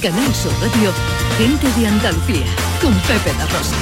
Canal Sur Radio, Gente de Andalucía, con Pepe da Rosa.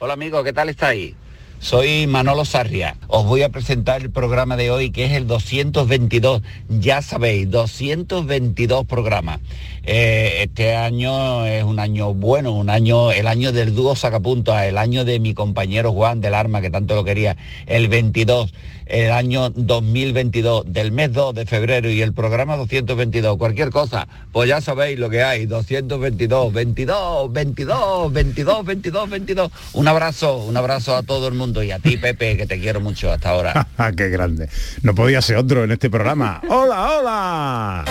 Hola amigos, ¿qué tal estáis? Soy Manolo Sarria. Os voy a presentar el programa de hoy que es el 222. Ya sabéis, 222 programas. Eh, este año es un año bueno, un año, el año del dúo sacapuntos, el año de mi compañero Juan del Arma, que tanto lo quería, el 22 el año 2022, del mes 2 de febrero y el programa 222, cualquier cosa, pues ya sabéis lo que hay, 222, 22, 22, 22, 22, 22. Un abrazo, un abrazo a todo el mundo y a ti, Pepe, que te quiero mucho hasta ahora. ¡Qué grande! No podía ser otro en este programa. ¡Hola, hola!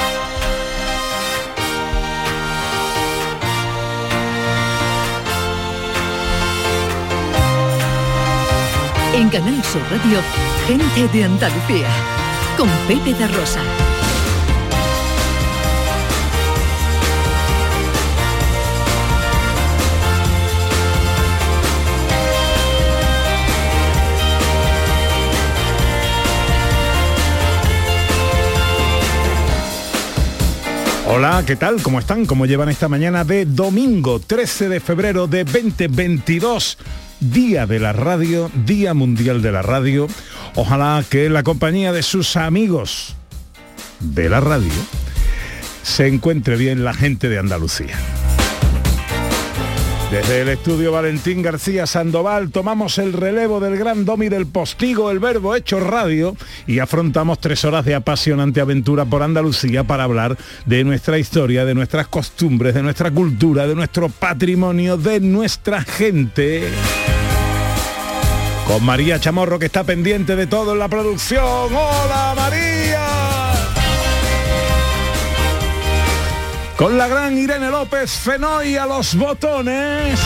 En Canal Sur Radio, Gente de Andalucía, con Pepe da Rosa. Hola, ¿qué tal? ¿Cómo están? ¿Cómo llevan esta mañana de domingo 13 de febrero de 2022? Día de la Radio, Día Mundial de la Radio. Ojalá que la compañía de sus amigos de la radio se encuentre bien la gente de Andalucía. Desde el estudio Valentín García Sandoval tomamos el relevo del gran domi del postigo, el verbo hecho radio, y afrontamos tres horas de apasionante aventura por Andalucía para hablar de nuestra historia, de nuestras costumbres, de nuestra cultura, de nuestro patrimonio, de nuestra gente. Con María Chamorro que está pendiente de todo en la producción. ¡Hola María! Con la gran Irene López Fenoy a los botones.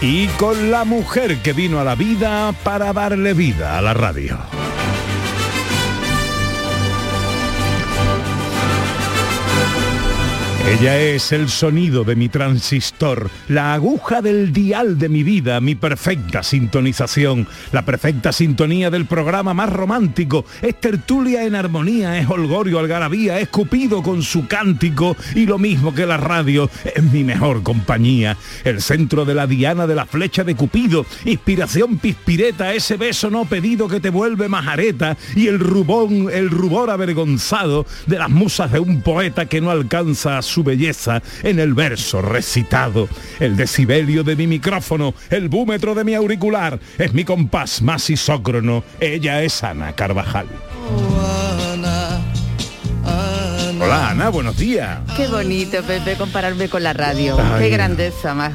Y con la mujer que vino a la vida para darle vida a la radio. Ella es el sonido de mi transistor, la aguja del dial de mi vida, mi perfecta sintonización, la perfecta sintonía del programa más romántico. Es tertulia en armonía, es holgorio algarabía, es cupido con su cántico y lo mismo que la radio, es mi mejor compañía. El centro de la diana de la flecha de Cupido, inspiración pispireta, ese beso no pedido que te vuelve majareta y el rubón, el rubor avergonzado de las musas de un poeta que no alcanza a su belleza en el verso recitado. El decibelio de mi micrófono, el búmetro de mi auricular, es mi compás más isócrono. Ella es Ana Carvajal. Hola Ana, buenos días. Qué bonito, Pepe, compararme con la radio. Ay. Qué grandeza más,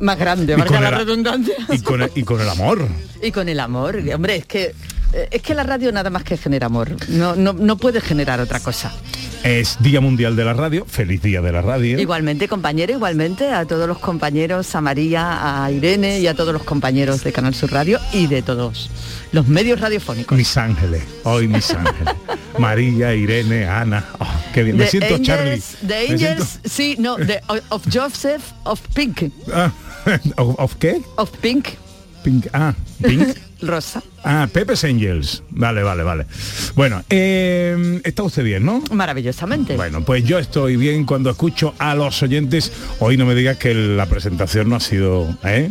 más grande, Y marca con la el- redundancia. Y con el, y con el amor. Y con el amor. Hombre, es que es que la radio nada más que genera amor. No, no, no puede generar otra cosa. Es Día Mundial de la Radio. Feliz Día de la Radio. Igualmente, compañero, igualmente a todos los compañeros, a María, a Irene y a todos los compañeros de Canal Sur Radio y de todos los medios radiofónicos. Mis ángeles, hoy mis ángeles. María, Irene, Ana. Oh, qué bien. Me The siento Angels- Charlie. The siento- Angels, sí, no, de, of Joseph of Pink. Ah, ¿of, of qué? Of Pink, Pink. Ah, Pink. Rosa. Ah, Pepe's Angels. Vale, vale, vale. Bueno, eh, está usted bien, ¿no? Maravillosamente. Bueno, pues yo estoy bien cuando escucho a los oyentes. Hoy no me digas que la presentación no ha sido, ¿eh?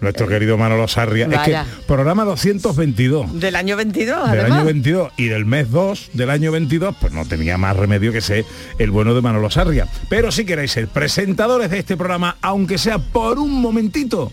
Nuestro querido Manolo Sarria. Vaya. Es que programa 222 Del año 22, del además. año 22 y del mes 2 del año 22, pues no tenía más remedio que ser el bueno de Manolo Sarria. Pero si queréis ser presentadores de este programa, aunque sea por un momentito,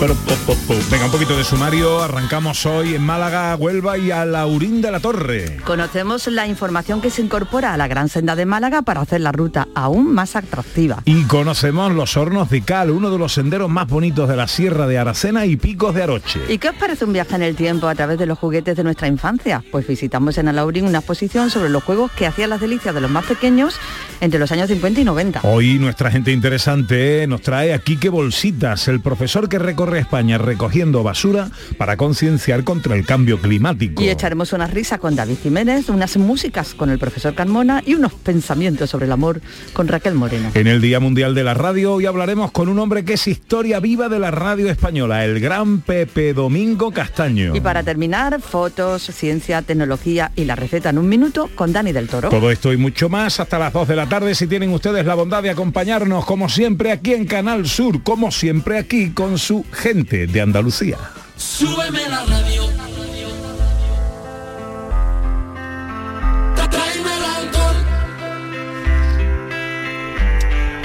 Pero, po, po, po. Venga, un poquito de sumario. Arrancamos hoy en Málaga, Huelva y a Laurín de la Torre. Conocemos la información que se incorpora a la Gran Senda de Málaga para hacer la ruta aún más atractiva. Y conocemos los hornos de Cal, uno de los senderos más bonitos de la Sierra de Aracena y Picos de Aroche. ¿Y qué os parece un viaje en el tiempo a través de los juguetes de nuestra infancia? Pues visitamos en Alaurín una exposición sobre los juegos que hacían las delicias de los más pequeños entre los años 50 y 90. Hoy nuestra gente interesante nos trae a Quique Bolsitas, el profesor que recorre España recogiendo basura para concienciar contra el cambio climático. Y echaremos una risa con David Jiménez, unas músicas con el profesor Carmona y unos pensamientos sobre el amor con Raquel Moreno. En el Día Mundial de la Radio hoy hablaremos con un hombre que es historia viva de la radio española, el gran Pepe Domingo Castaño. Y para terminar, fotos, ciencia, tecnología y la receta en un minuto con Dani del Toro. Todo esto y mucho más hasta las 2 de la tarde si tienen ustedes la bondad de acompañarnos como siempre aquí en Canal Sur, como siempre aquí con su gente de Andalucía. Súbeme la radio.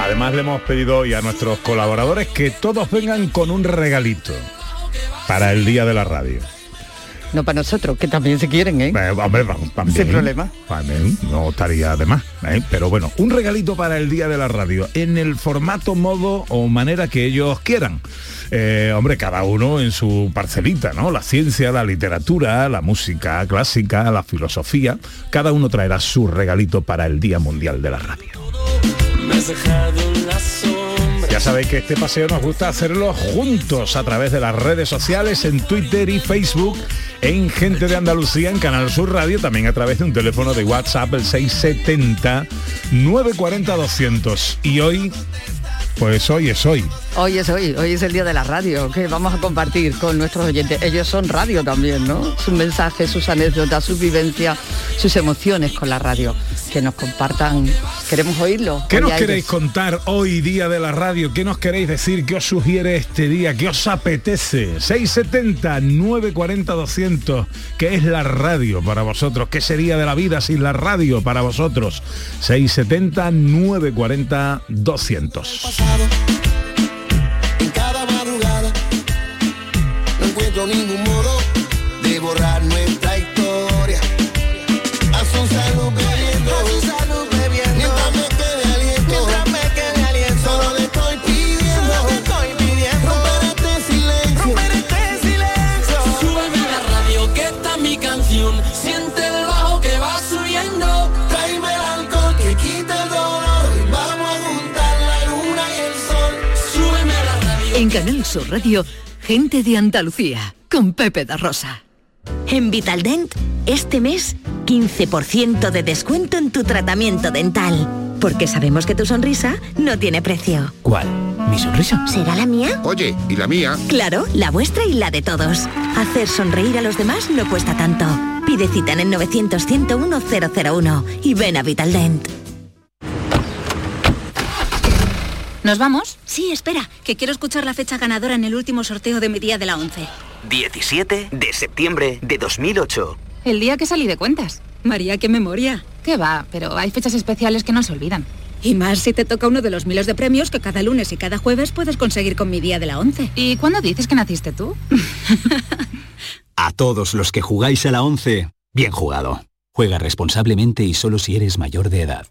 Además le hemos pedido hoy a nuestros colaboradores que todos vengan con un regalito para el Día de la Radio. No para nosotros, que también se quieren, ¿eh? Eh, hombre, vamos, también, Sin problema. También, no estaría de más. ¿eh? Pero bueno, un regalito para el Día de la Radio, en el formato, modo o manera que ellos quieran. Eh, hombre, cada uno en su parcelita, ¿no? La ciencia, la literatura, la música clásica, la filosofía. Cada uno traerá su regalito para el Día Mundial de la Radio. Ya sabéis que este paseo nos gusta hacerlo juntos a través de las redes sociales, en Twitter y Facebook, en Gente de Andalucía, en Canal Sur Radio, también a través de un teléfono de WhatsApp, el 670 940 200. Y hoy, pues hoy es hoy. Hoy es hoy, hoy es el día de la radio, que vamos a compartir con nuestros oyentes. Ellos son radio también, ¿no? Sus mensajes, sus anécdotas, sus vivencias, sus emociones con la radio. Que nos compartan, queremos oírlo. ¿Qué nos queréis ellos. contar hoy, día de la radio? ¿Qué nos queréis decir? ¿Qué os sugiere este día? ¿Qué os apetece? 670 940 200. ¿Qué es la radio para vosotros? ¿Qué sería de la vida sin la radio para vosotros? 670 940 200. pasado. En cada madrugada no encuentro ningún modo de borrar Canal Sur Radio, gente de Andalucía, con Pepe da Rosa. En Vitaldent, este mes, 15% de descuento en tu tratamiento dental. Porque sabemos que tu sonrisa no tiene precio. ¿Cuál? ¿Mi sonrisa? ¿Será la mía? Oye, ¿y la mía? Claro, la vuestra y la de todos. Hacer sonreír a los demás no cuesta tanto. Pide cita en el 900 101 001 y ven a Vitaldent. ¿Nos vamos? Sí, espera, que quiero escuchar la fecha ganadora en el último sorteo de mi día de la 11. 17 de septiembre de 2008. El día que salí de cuentas. María, qué memoria. Qué va, pero hay fechas especiales que no se olvidan. Y más si te toca uno de los miles de premios que cada lunes y cada jueves puedes conseguir con mi día de la 11. ¿Y cuándo dices que naciste tú? A todos los que jugáis a la 11, bien jugado. Juega responsablemente y solo si eres mayor de edad.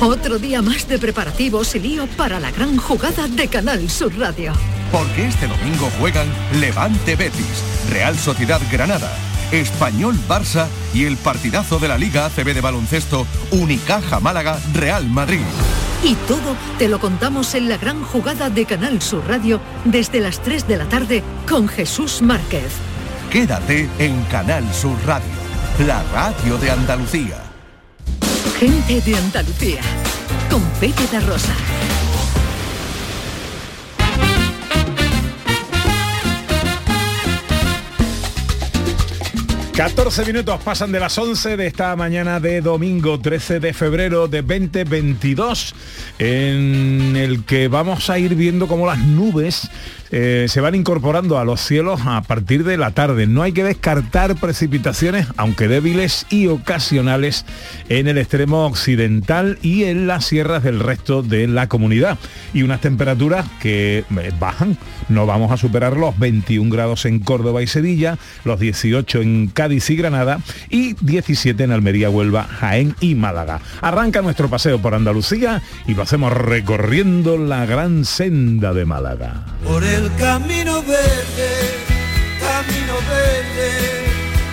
Otro día más de preparativos y lío para la gran jugada de Canal Sur Radio. Porque este domingo juegan Levante Betis, Real Sociedad Granada, Español Barça y el partidazo de la Liga ACB de baloncesto Unicaja Málaga Real Madrid. Y todo te lo contamos en la gran jugada de Canal Sur Radio desde las 3 de la tarde con Jesús Márquez. Quédate en Canal Sur Radio, la radio de Andalucía. Gente de Andalucía con Pepe da Rosa. 14 minutos pasan de las 11 de esta mañana de domingo 13 de febrero de 2022, en el que vamos a ir viendo cómo las nubes eh, se van incorporando a los cielos a partir de la tarde. No hay que descartar precipitaciones, aunque débiles y ocasionales, en el extremo occidental y en las sierras del resto de la comunidad. Y unas temperaturas que eh, bajan. No vamos a superar los 21 grados en Córdoba y Sevilla, los 18 en Cádiz y Granada y 17 en Almería, Huelva, Jaén y Málaga. Arranca nuestro paseo por Andalucía y lo hacemos recorriendo la gran senda de Málaga. Camino verde, camino verde,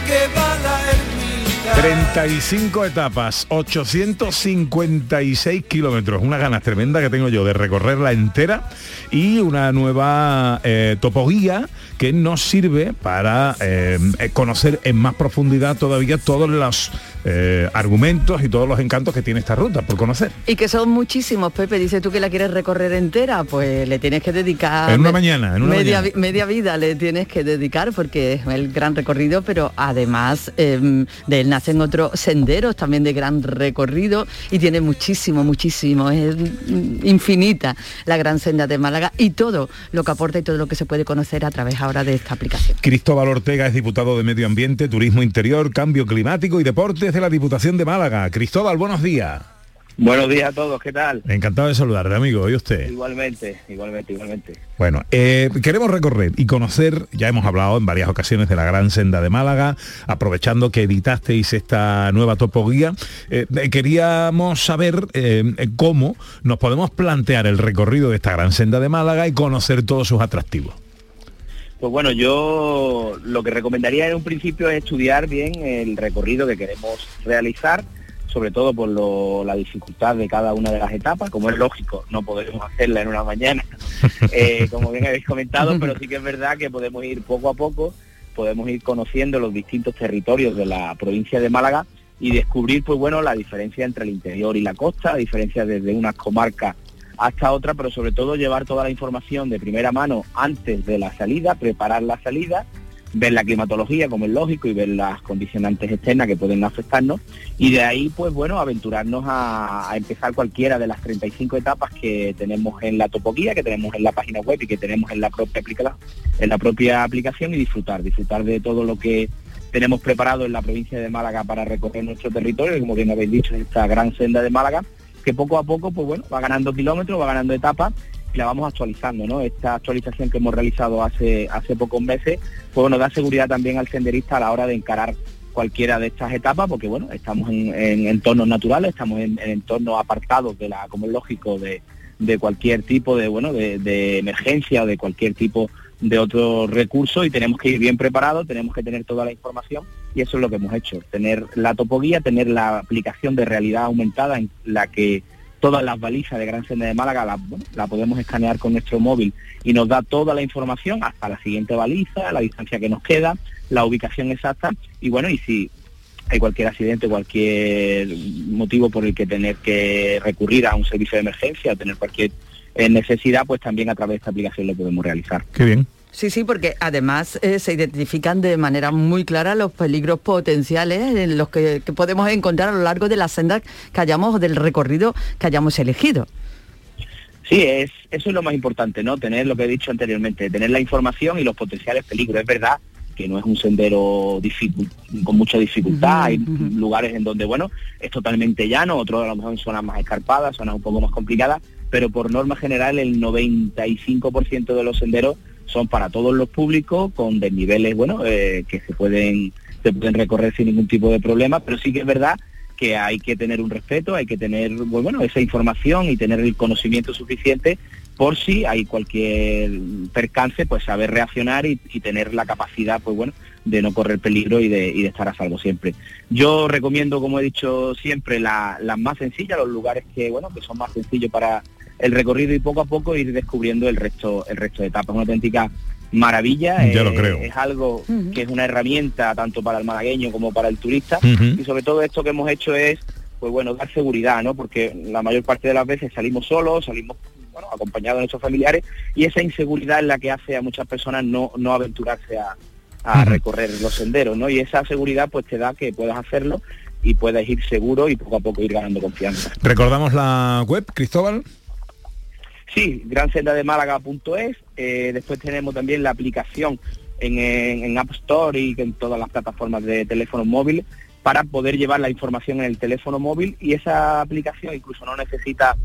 que va la ermita. 35 etapas, 856 kilómetros, unas ganas tremendas que tengo yo de recorrerla entera y una nueva eh, topoguía que nos sirve para eh, conocer en más profundidad todavía todos los eh, argumentos y todos los encantos que tiene esta ruta por conocer. Y que son muchísimos, Pepe. Dice tú que la quieres recorrer entera, pues le tienes que dedicar... En una mañana, en una media, mañana. media vida le tienes que dedicar porque es el gran recorrido, pero además eh, de él nacen otros senderos también de gran recorrido y tiene muchísimo, muchísimo. Es mm, infinita la gran senda de Málaga y todo lo que aporta y todo lo que se puede conocer a través ahora de esta aplicación. Cristóbal Ortega es diputado de Medio Ambiente, Turismo Interior, Cambio Climático y Deportes de la Diputación de Málaga. Cristóbal, buenos días. Buenos días a todos, ¿qué tal? Encantado de saludarle, amigo. ¿Y usted? Igualmente, igualmente, igualmente. Bueno, eh, queremos recorrer y conocer, ya hemos hablado en varias ocasiones de la Gran Senda de Málaga, aprovechando que editasteis esta nueva topoguía, eh, queríamos saber eh, cómo nos podemos plantear el recorrido de esta Gran Senda de Málaga y conocer todos sus atractivos. Pues bueno, yo lo que recomendaría en un principio es estudiar bien el recorrido que queremos realizar, sobre todo por lo- la dificultad de cada una de las etapas, como es lógico, no podemos hacerla en una mañana, eh, como bien habéis comentado, pero sí que es verdad que podemos ir poco a poco, podemos ir conociendo los distintos territorios de la provincia de Málaga y descubrir, pues bueno, la diferencia entre el interior y la costa, la diferencia desde unas comarcas hasta otra, pero sobre todo llevar toda la información de primera mano antes de la salida, preparar la salida, ver la climatología como es lógico y ver las condicionantes externas que pueden afectarnos. Y de ahí pues bueno aventurarnos a, empezar cualquiera de las 35 etapas que tenemos en la topoguía, que tenemos en la página web y que tenemos en la propia aplicación, en la propia aplicación y disfrutar, disfrutar de todo lo que tenemos preparado en la provincia de Málaga para recorrer nuestro territorio, como bien habéis dicho, es esta gran senda de Málaga, que poco a poco, pues bueno, va ganando kilómetros, va ganando etapas y la vamos actualizando, ¿no? Esta actualización que hemos realizado hace, hace pocos meses, pues bueno, da seguridad también al senderista a la hora de encarar cualquiera de estas etapas, porque bueno, estamos en, en entornos naturales, estamos en, en entornos apartados de la, como es lógico, de, de cualquier tipo de, bueno, de emergencia o de cualquier tipo de otro recurso y tenemos que ir bien preparados, tenemos que tener toda la información y eso es lo que hemos hecho, tener la topoguía, tener la aplicación de realidad aumentada en la que todas las balizas de Gran Senda de Málaga la, la podemos escanear con nuestro móvil y nos da toda la información hasta la siguiente baliza, la distancia que nos queda, la ubicación exacta y bueno, y si hay cualquier accidente, cualquier motivo por el que tener que recurrir a un servicio de emergencia tener cualquier necesidad, pues también a través de esta aplicación lo podemos realizar. Qué bien. Sí, sí, porque además eh, se identifican de manera muy clara los peligros potenciales en los que, que podemos encontrar a lo largo de la senda que hayamos, del recorrido que hayamos elegido. Sí, es, eso es lo más importante, ¿no? Tener lo que he dicho anteriormente, tener la información y los potenciales peligros. Es verdad que no es un sendero con mucha dificultad, hay lugares en donde, bueno, es totalmente llano, otros a lo mejor en zonas más escarpadas, zonas un poco más complicadas, pero por norma general el 95% de los senderos son para todos los públicos, con desniveles, bueno, eh, que se pueden, se pueden recorrer sin ningún tipo de problema, pero sí que es verdad que hay que tener un respeto, hay que tener pues, bueno, esa información y tener el conocimiento suficiente por si hay cualquier percance, pues saber reaccionar y, tener la capacidad, pues bueno, de no correr peligro y de, estar a salvo siempre. Yo recomiendo, como he dicho siempre, la- las más sencillas, los lugares que, bueno, que son más sencillos para el recorrido y poco a poco ir descubriendo el resto, el resto de etapas. Una auténtica maravilla. Ya lo eh, creo. Es algo que es una herramienta tanto para el malagueño como para el turista. Y sobre todo esto que hemos hecho es, pues bueno, dar seguridad, ¿no? Porque la mayor parte de las veces salimos solos, salimos bueno, acompañados de nuestros familiares y esa inseguridad es la que hace a muchas personas no, no aventurarse a, a recorrer los senderos, ¿no? Y esa seguridad pues te da que puedas hacerlo y puedas ir seguro y poco a poco ir ganando confianza. Recordamos la web, Cristóbal. Sí, gransendademálaga.es, Eh, después tenemos también la aplicación en, en- en App Store y en todas las plataformas de teléfonos móviles para poder llevar la información en el teléfono móvil. Y esa aplicación incluso no necesita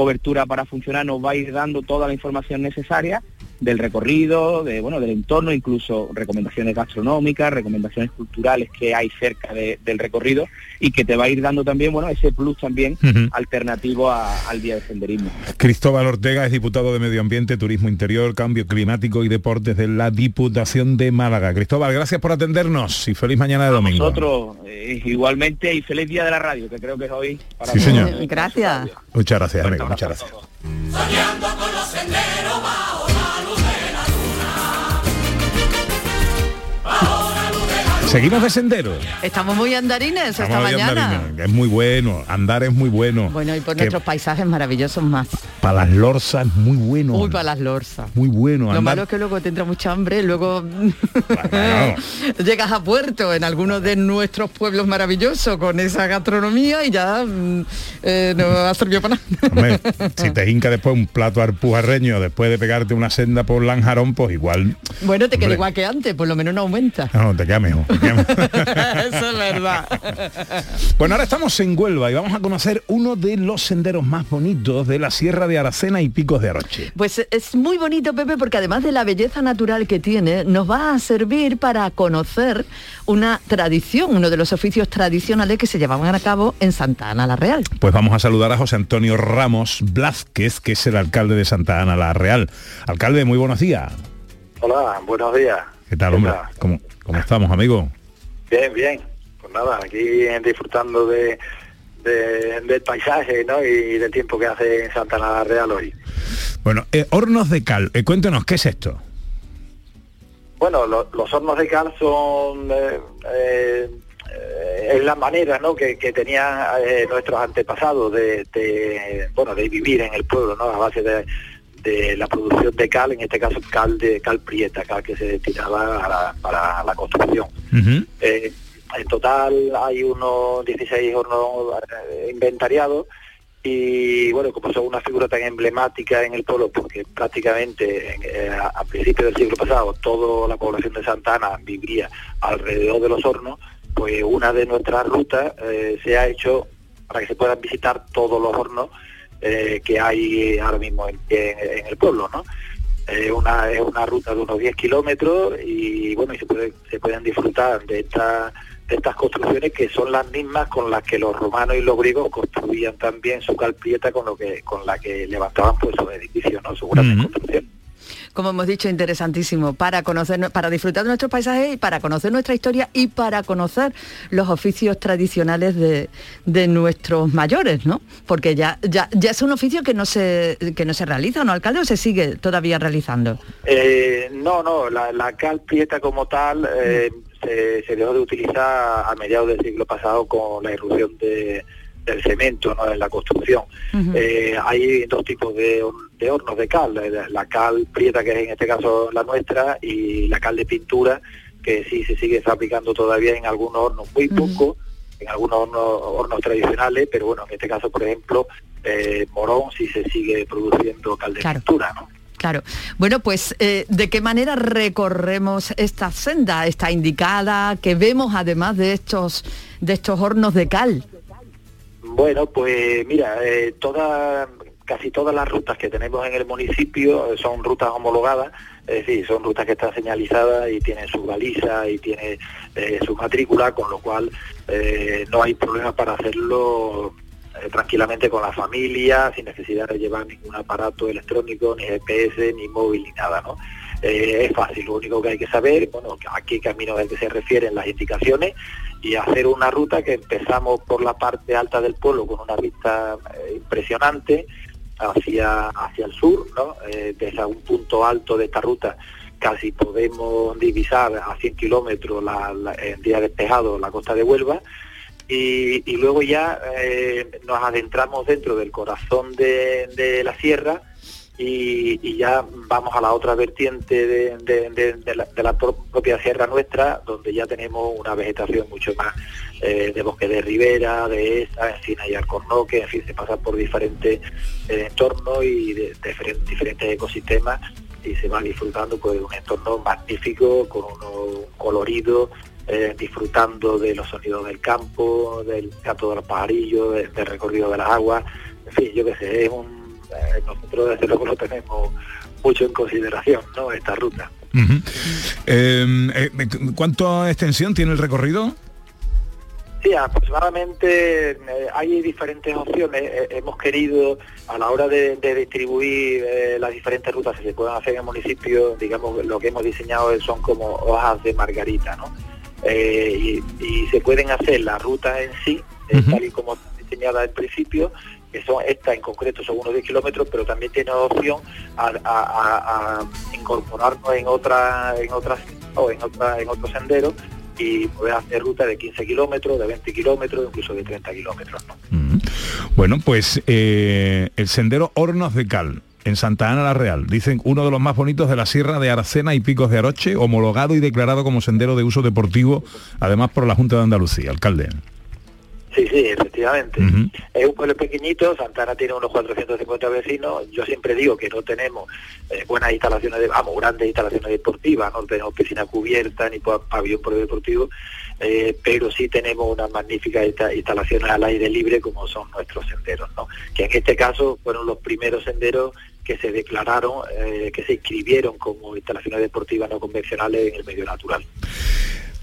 cobertura para funcionar, nos va a ir dando toda la información necesaria del recorrido, de bueno, del entorno, incluso recomendaciones gastronómicas, recomendaciones culturales que hay cerca de- del recorrido y que te va a ir dando también, bueno, ese plus también alternativo a- al día de senderismo. Cristóbal Ortega es diputado de Medio Ambiente, Turismo Interior, Cambio Climático y Deportes de la Diputación de Málaga. Cristóbal, gracias por atendernos y feliz mañana de domingo. Nosotros eh, igualmente y feliz día de la radio, que creo que es hoy para Sí, señor. Gracias. Muchas gracias, amigo, muchas gracias. Seguimos de sendero. Estamos muy andarines esta mañana. Es muy bueno, andar es muy bueno. Bueno, y por Que nuestros paisajes maravillosos más. Para las lorzas es muy bueno. Uy, para las lorzas. Muy bueno. Lo andar- malo es que luego tendrá mucha hambre, luego llegas a puerto en algunos de nuestros pueblos maravillosos con esa gastronomía y ya mm, eh, no ha servido para nada. Hombre, si te hinca después un plato arpujarreño después de pegarte una senda por Lanjarón, pues igual Bueno, te queda igual que antes, por lo menos no aumenta. no, te queda mejor. Eso es verdad. Bueno, ahora estamos en Huelva y vamos a conocer uno de los senderos más bonitos de la Sierra de Aracena y Picos de Aroche. Pues es muy bonito, Pepe, porque además de la belleza natural que tiene, nos va a servir para conocer una tradición, uno de los oficios tradicionales que se llevaban a cabo en Santa Ana la Real. Pues vamos a saludar a José Antonio Ramos Blázquez, que es el alcalde de Santa Ana la Real. Alcalde, muy buenos días. Hola, buenos días. ¿Qué tal, hombre? ¿Cómo, cómo estamos, amigo? Bien, bien. Pues nada, aquí disfrutando de, de- del paisaje ¿no? y del tiempo que hace en Santa la Real hoy. Bueno, eh, hornos de cal, eh, cuéntenos, ¿qué es esto? Bueno, lo- los hornos de cal son eh, eh, es la manera ¿no? que, que tenían eh, nuestros antepasados de, de, bueno de vivir en el pueblo, ¿no? a base de, de la producción de cal, en este caso cal de cal prieta, cal que se destinaba a la- para la construcción. Eh, en total hay unos 16 hornos eh, inventariados y bueno, como son una figura tan emblemática en el pueblo, porque prácticamente en, eh, a, a principios del siglo pasado toda la población de Santa Ana vivía alrededor de los hornos, pues una de nuestras rutas eh, se ha hecho para que se puedan visitar todos los hornos eh, que hay ahora mismo en, en- en el pueblo, ¿no? Eh, una, es una ruta de unos 10 kilómetros y bueno, y se, puede, se pueden disfrutar de, esta, de estas construcciones que son las mismas con las que los romanos y los griegos construían también su calprieta con lo que con la que levantaban pues sus edificios, ¿no? Sus grandes construcciones. Como hemos dicho, interesantísimo para conocer, para disfrutar de nuestros paisajes y para conocer nuestra historia y para conocer los oficios tradicionales de, de nuestros mayores, ¿no? Porque ya, ya, ya es un oficio que no se que no se realiza, ¿no, alcalde? O se sigue todavía realizando. Eh, no, no, la, la cal prieta como tal eh, se, se dejó de utilizar a mediados del siglo pasado con la irrupción de- del cemento ¿no? en la construcción. Eh, hay dos tipos de, de hornos de cal, la, cal prieta que es en este caso la nuestra y la cal de pintura que sí se sigue fabricando todavía en algunos hornos muy poco, en algunos hornos, hornos tradicionales, pero bueno, en este caso por ejemplo eh, Morón sí se sigue produciendo cal de Claro. pintura, ¿no? Claro. Bueno, pues eh, ¿de qué manera recorremos esta senda? Está indicada, que vemos además de estos de estos hornos de cal. Bueno, pues mira, eh, toda- casi todas las rutas que tenemos en el municipio eh, son rutas homologadas, es decir, son rutas que están señalizadas y tienen su baliza y tiene eh, su matrícula, con lo cual eh, no hay problema para hacerlo tranquilamente con la familia, sin necesidad de llevar ningún aparato electrónico, ni GPS, ni móvil, ni nada, ¿no? Es fácil, lo único que hay que saber, bueno, a qué camino es que se refieren las indicaciones y hacer una ruta que empezamos por la parte alta del pueblo con una vista impresionante hacia hacia el sur, ¿no? Eh, desde un punto alto de esta ruta casi podemos divisar a 100 kilómetros la, en día despejado la costa de Huelva y, luego ya eh, nos adentramos dentro del corazón de, la sierra y, ya vamos a la otra vertiente de, la, propia sierra nuestra, donde ya tenemos una vegetación mucho más eh, de bosque de ribera, de esa, encina y alcornoque, en fin, se pasa por diferentes eh, entornos y de, de diferen- diferentes ecosistemas y se va disfrutando pues de un entorno magnífico, con uno colorido, eh, disfrutando de los sonidos del campo, del canto de los del recorrido de las aguas, en fin, yo qué sé, es un, nosotros desde luego lo tenemos mucho en consideración, ¿no? Esta ruta. Eh, ¿Cuánta extensión tiene el recorrido? Sí, aproximadamente eh, hay diferentes opciones. Eh, hemos querido, a la hora de, de distribuir eh, las diferentes rutas que se puedan hacer en el municipio, digamos, lo que hemos diseñado son como hojas de margarita, ¿no? Y, y se pueden hacer las rutas en sí, tal y como están diseñadas al principio, que son esta en concreto son unos 10 kilómetros, pero también tiene opción a, a- a- a incorporarnos en otra, en otras o en otra, en otro sendero y poder hacer rutas de 15 kilómetros, de 20 kilómetros, incluso de 30 kilómetros. ¿no? Bueno, pues eh, el sendero Hornos de Cal, en Santa Ana la Real, dicen uno de los más bonitos de la Sierra de Aracena y Picos de Aroche, homologado y declarado como sendero de uso deportivo, además por la Junta de Andalucía, alcalde. Sí, sí, efectivamente. Es un pueblo pequeñito, Santana tiene unos 450 vecinos. Yo siempre digo que no tenemos eh, buenas instalaciones, de, vamos, grandes instalaciones deportivas, no tenemos piscina cubierta ni pa- pabellón polideportivo, eh, pero sí tenemos unas magníficas insta- instalaciones al aire libre como son nuestros senderos, ¿no? Que en este caso fueron los primeros senderos que se declararon, eh, que se inscribieron como instalaciones deportivas no convencionales en el medio natural.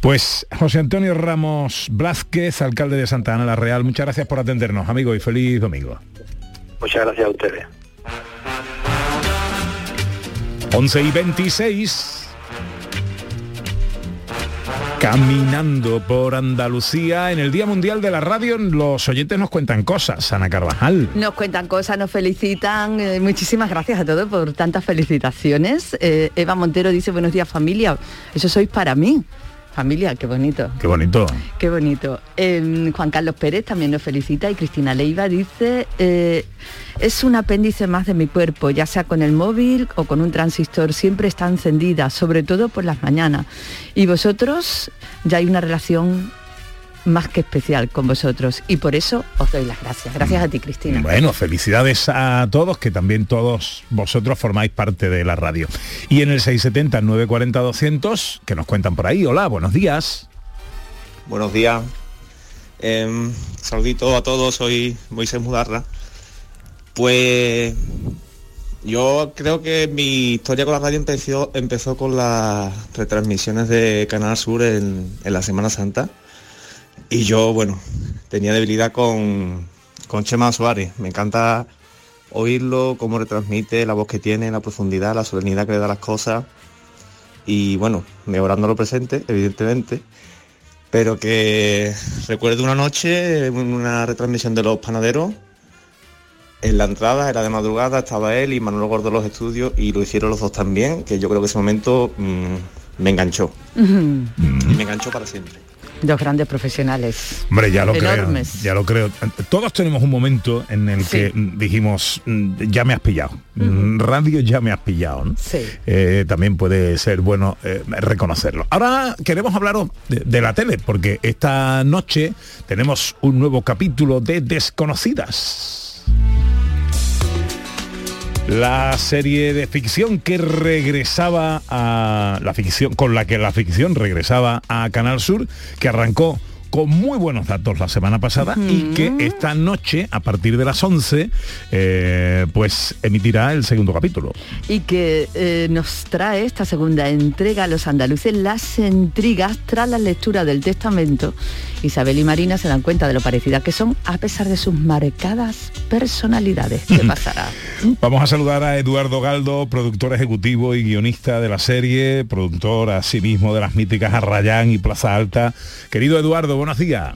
Pues José Antonio Ramos Blázquez, alcalde de Santa Ana la Real, muchas gracias por atendernos, amigo, y feliz domingo. Muchas gracias a ustedes. 11 y 26. Caminando por Andalucía en el Día Mundial de la Radio, los oyentes nos cuentan cosas. Ana Carvajal. Nos cuentan cosas, nos felicitan. eh, muchísimas gracias a todos por tantas felicitaciones. Eh, Eva Montero dice, buenos días familia. Eso sois para mí. Familia, qué bonito. Qué bonito. Qué bonito. Eh, Juan Carlos Pérez también nos felicita y Cristina Leiva dice, eh, es un apéndice más de mi cuerpo, ya sea con el móvil o con un transistor, siempre está encendida, sobre todo por las mañanas. Y vosotros ya hay una relación más que especial con vosotros y por eso os doy las gracias. Gracias a ti, Cristina. Bueno, felicidades a todos, que también todos vosotros formáis parte de la radio. Y en el 670-940-200, que nos cuentan por ahí. Hola, buenos días. Buenos días. Eh, saludito a todos, soy Moisés Mudarra. Pues yo creo que mi historia con la radio empezó, empezó con las retransmisiones de Canal Sur en, en la Semana Santa. Y yo, bueno, tenía debilidad con, con Chema Suárez. Me encanta oírlo, cómo retransmite, la voz que tiene, la profundidad, la solemnidad que le da a las cosas. Y bueno, mejorando lo presente, evidentemente. Pero que recuerdo una noche una retransmisión de los panaderos. En la entrada era de madrugada estaba él y Manuel Gordo en los estudios y lo hicieron los dos también que yo creo que ese momento mm, me enganchó. Y me enganchó para siempre Dos grandes profesionales. Hombre, ya lo Enormes. creo. Ya lo creo. Todos tenemos un momento en el que dijimos, mm, ya me has pillado. Mm, Radio ya me has pillado. ¿no? Sí. Eh, también puede ser bueno eh, reconocerlo. Ahora queremos hablaros de, de la tele, porque esta noche tenemos un nuevo capítulo de Desconocidas. La serie de ficción que regresaba a la ficción, con la que la ficción regresaba a Canal Sur, que arrancó con muy buenos datos la semana pasada y que esta noche, a partir de las 11, eh, pues emitirá el segundo capítulo. y que eh, nos trae esta segunda entrega a los andaluces las intrigas tras la lectura del testamento. Isabel y Marina se dan cuenta de lo parecidas que son a pesar de sus marcadas personalidades. ¿Qué pasará? Vamos a saludar a Eduardo Galdo, productor ejecutivo y guionista de la serie, productor asimismo de las míticas Arrayán y Plaza Alta. Querido Eduardo, buenos días.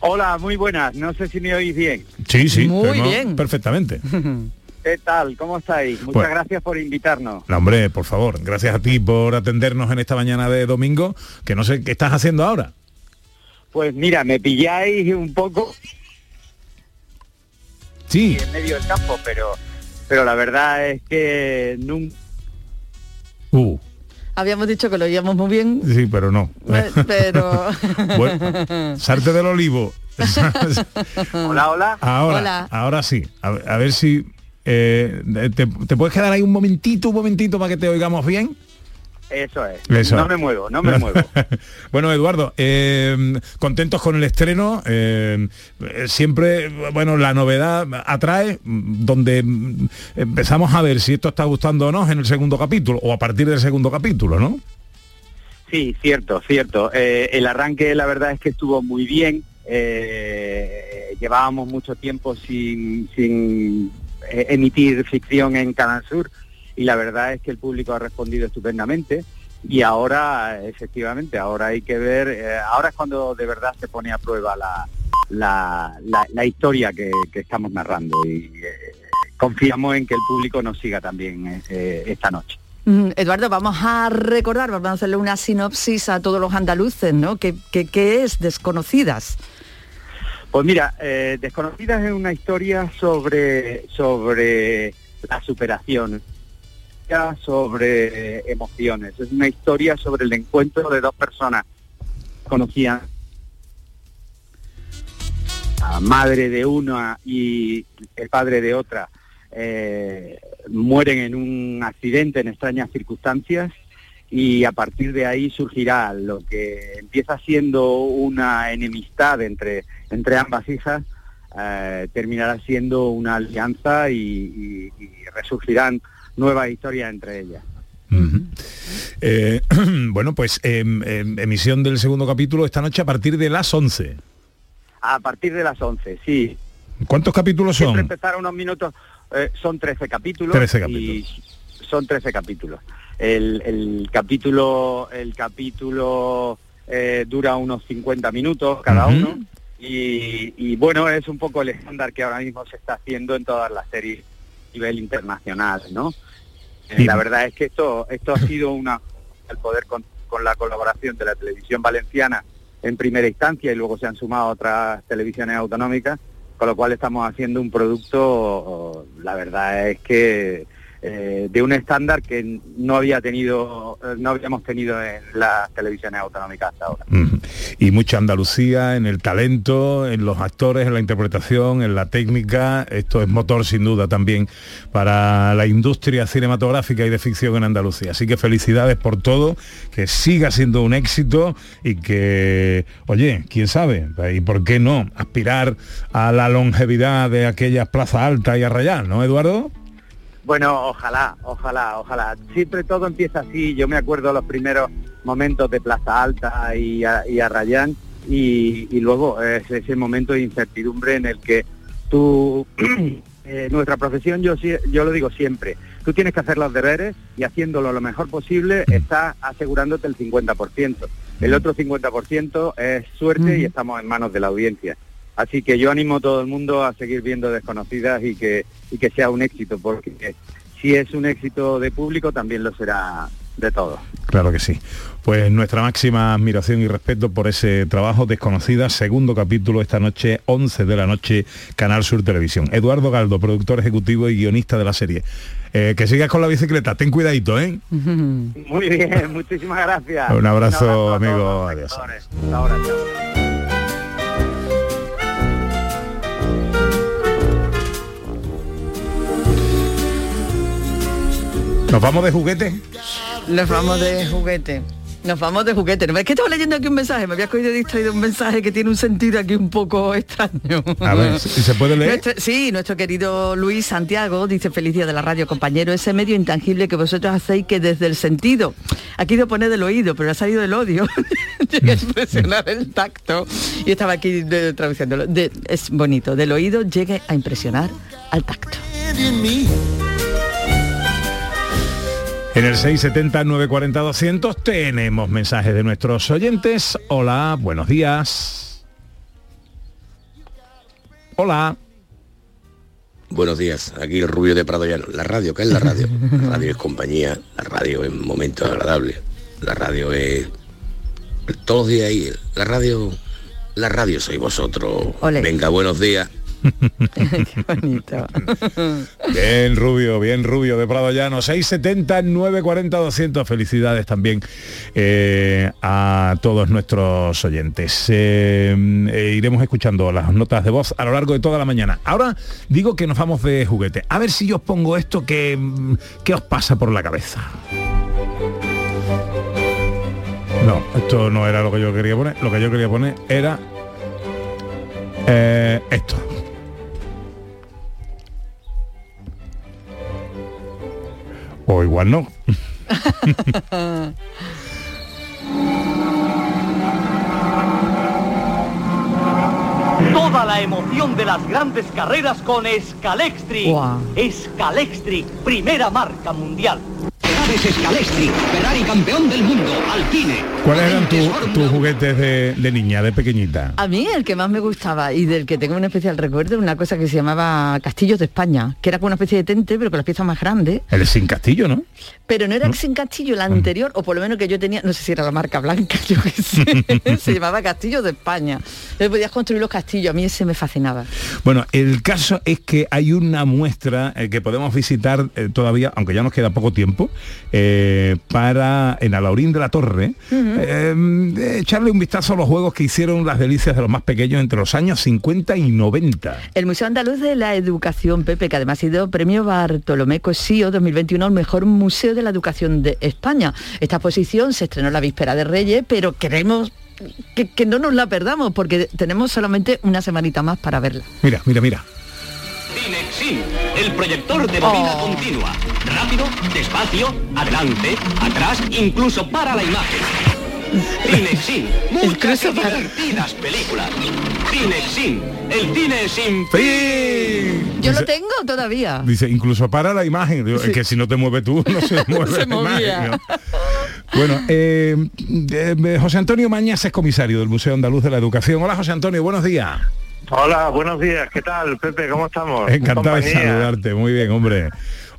Hola, muy buenas. No sé si me oís bien. Sí, sí, Muy bien. Perfectamente. ¿Qué tal? ¿Cómo estáis? Muchas Pues- gracias por invitarnos. No, hombre, por favor, gracias a ti por atendernos en esta mañana de domingo, que no sé qué estás haciendo ahora. Pues mira, me pilláis un poco Sí. en medio del campo, pero pero la verdad es que nunca Uh, Habíamos dicho que lo oíamos muy bien, sí, pero no. pero... Bueno, salte del olivo. Hola, hola. Ahora, Hola. ahora sí. A, a ver si Eh, te, te puedes quedar ahí un momentito, un momentito para que te oigamos bien? Eso es. Eso. No me muevo, no me muevo. bueno, Eduardo, eh, contentos con el estreno. eh, siempre, bueno, la novedad atrae, donde mm, empezamos a ver si esto está gustando o no en el segundo capítulo, o a partir del segundo capítulo, ¿no? Sí, cierto, cierto. Eh, el arranque, la verdad es que estuvo muy bien. Llevábamos mucho tiempo sin, sin emitir ficción en Canal Sur y la verdad es que el público ha respondido estupendamente. Y ahora, efectivamente, ahora hay que ver, eh, ahora es cuando de verdad se pone a prueba la, la, la- la historia que, que estamos narrando y eh, confiamos en que el público nos siga también eh, esta noche. Mm, Eduardo, vamos a recordar, vamos a hacerle una sinopsis a todos los andaluces, ¿no? ¿Qué, qué- qué es Desconocidas? Pues mira, Desconocidas es una historia sobre, sobre la superación, sobre eh, emociones. Es una historia sobre el encuentro de dos personas conocían la madre de una y el padre de otra eh, mueren en un accidente en extrañas circunstancias y a partir de ahí surgirá lo que empieza siendo una enemistad entre, entre ambas hijas, eh, terminará siendo una alianza y resurgirán nuevas historias entre ellas. Eh, bueno, pues em, em, emisión del segundo capítulo esta noche a partir de las 11. A partir de las 11, sí. ¿Cuántos capítulos Siempre son? empezar unos minutos, eh, son 13 capítulos. 13 Y capítulos. son 13 capítulos. El, el capítulo, el capítulo eh, dura unos 50 minutos cada uno. Y, y bueno, es un poco el estándar que ahora mismo se está haciendo en todas las series nivel internacional, ¿no? Eh, la verdad es que esto, esto ha sido una el poder con, con la colaboración de la televisión valenciana en primera instancia y luego se han sumado otras televisiones autonómicas, con lo cual estamos haciendo un producto, la verdad es que eh, de un estándar que no había tenido, eh, no habíamos tenido en las televisiones autonómicas hasta ahora. Y mucha Andalucía en el talento, en los actores, en la interpretación, en la técnica. Esto es motor sin duda también para la industria cinematográfica y de ficción en Andalucía. Así que felicidades por todo, que siga siendo un éxito y que, oye, quién sabe, y por qué no, aspirar a la longevidad de aquellas plazas altas y arrayar, ¿no, Eduardo? Bueno, ojalá, ojalá, ojalá. Siempre todo empieza así. Yo me acuerdo los primeros momentos de Plaza Alta y, a- y Arrayán y, y luego es ese momento de incertidumbre en el que tú, eh, nuestra profesión, yo, yo lo digo siempre, tú tienes que hacer los deberes y haciéndolo lo mejor posible estás asegurándote el 50%. El otro 50% es suerte y estamos en manos de la audiencia. Así que yo animo a todo el mundo a seguir viendo desconocidas y que, y que sea un éxito, porque si es un éxito de público, también lo será de todos. Claro que sí. Pues nuestra máxima admiración y respeto por ese trabajo desconocida, segundo capítulo esta noche, 11 de la noche, Canal Sur Televisión. Eduardo Galdo, productor ejecutivo y guionista de la serie. Eh, que sigas con la bicicleta, ten cuidadito, ¿eh? Muy bien, muchísimas gracias. Un abrazo, a amigo. todos los Adiós. ¿Nos vamos de juguete? Nos vamos de juguete. Nos vamos de juguete. Es que estaba leyendo aquí un mensaje, me había cogido distraído un mensaje que tiene un sentido aquí un poco extraño. A ver, ¿y se puede leer? Nuestro- sí, nuestro querido Luis Santiago dice feliz día de la radio, compañero, ese medio intangible que vosotros hacéis que desde el sentido, aquí lo pone del oído, pero ha salido del odio, llega a impresionar el tacto. Y estaba aquí de- traduciéndolo. De- es bonito, del oído llegue a impresionar al tacto. En el 670-940-200 tenemos mensajes de nuestros oyentes. Hola, buenos días. Hola. Buenos días, aquí el rubio de Prado Llano. La radio, ¿qué es la radio? La radio es compañía, la radio es momentos agradables, la radio es todos los días ahí, la radio, la radio sois vosotros. Venga, buenos días. Qué. Bien rubio, bien rubio de Prado Llano. 670 940 200. Felicidades también eh, a todos nuestros oyentes. Eh, eh, iremos escuchando las notas de voz a lo largo de toda la mañana. Ahora digo que nos vamos de juguete. A ver si yo os pongo esto que, mm, que os pasa por la cabeza. No, esto no era lo que yo quería poner. Lo que yo quería poner era esto. O igual no. Toda la emoción de las grandes carreras con Scalextric. Guau. Scalextric, primera marca mundial. Ferraris Ferrari campeón del mundo, Alpine. ¿Cuáles eran tu- tus juguetes de, de niña, de pequeñita? A mí el que más me gustaba y del que tengo un especial recuerdo, una cosa que se llamaba Castillos de España, que era como una especie de tente, pero con las piezas más grandes. El sin castillo, ¿no? Pero no era sin castillo, la anterior, o por lo menos que yo tenía, no sé si era la marca blanca, yo qué sé, se llamaba Castillos de España. Entonces podías construir los castillos, a mí ese me fascinaba. Bueno, el caso es que hay una muestra eh, que podemos visitar eh, todavía, aunque ya nos queda poco tiempo, eh, para en Alaurín de la Torre, eh, echarle un vistazo a los juegos que hicieron las delicias de los más pequeños entre los años 50 y 90. El Museo Andaluz de la Educación, Pepe, que además ha sido premio Bartolomé Cosío 2021 al mejor museo de la educación de España. Esta exposición se estrenó la víspera de Reyes, pero queremos que, que no nos la perdamos porque tenemos solamente una semanita más para verla. Mira, mira, mira. Cinexin, el proyector de bobina Oh. continua. Rápido, despacio, adelante, atrás, incluso para la imagen. Cinexin, muchas y divertidas películas. Cinexin, el cine sin fin. Yo Dice- lo tengo todavía. Dice, incluso para la imagen. Digo, Sí. Es que si no te mueves tú, no se mueve Se la movía. imagen, ¿no? Bueno, eh, eh, José Antonio Mañas es comisario del Museo Andaluz de la Educación. Hola, José Antonio, buenos días. Hola, buenos días. ¿Qué tal, Pepe? ¿Cómo estamos? Encantado de saludarte, muy bien, hombre.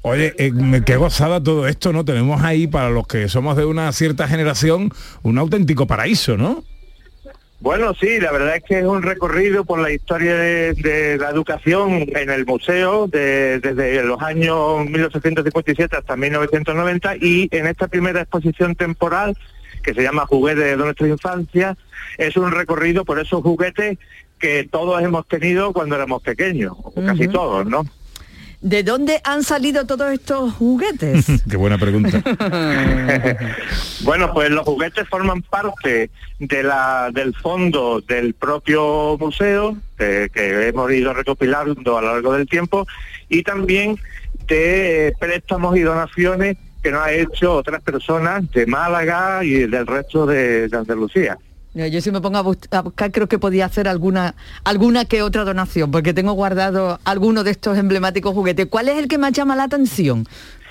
Oye, eh, qué gozada todo esto, ¿no? Tenemos ahí, para los que somos de una cierta generación, un auténtico paraíso, ¿no? Bueno, sí, la verdad es que es un recorrido por la historia de, de la educación en el museo de- desde los años 1857 hasta 1990 y en esta primera exposición temporal que se llama Juguetes de nuestra infancia, es un recorrido por esos juguetes que todos hemos tenido cuando éramos pequeños, o casi todos, ¿no? ¿De dónde han salido todos estos juguetes? Qué buena pregunta. Bueno, pues los juguetes forman parte de la, del fondo del propio museo, que, que hemos ido recopilando a lo largo del tiempo, y también de eh, préstamos y donaciones que nos ha hecho otras personas de Málaga y del resto de, de Andalucía. Yo si me pongo a, bus- a buscar creo que podía hacer alguna alguna que otra donación, porque tengo guardado alguno de estos emblemáticos juguetes. ¿Cuál es el que más llama la atención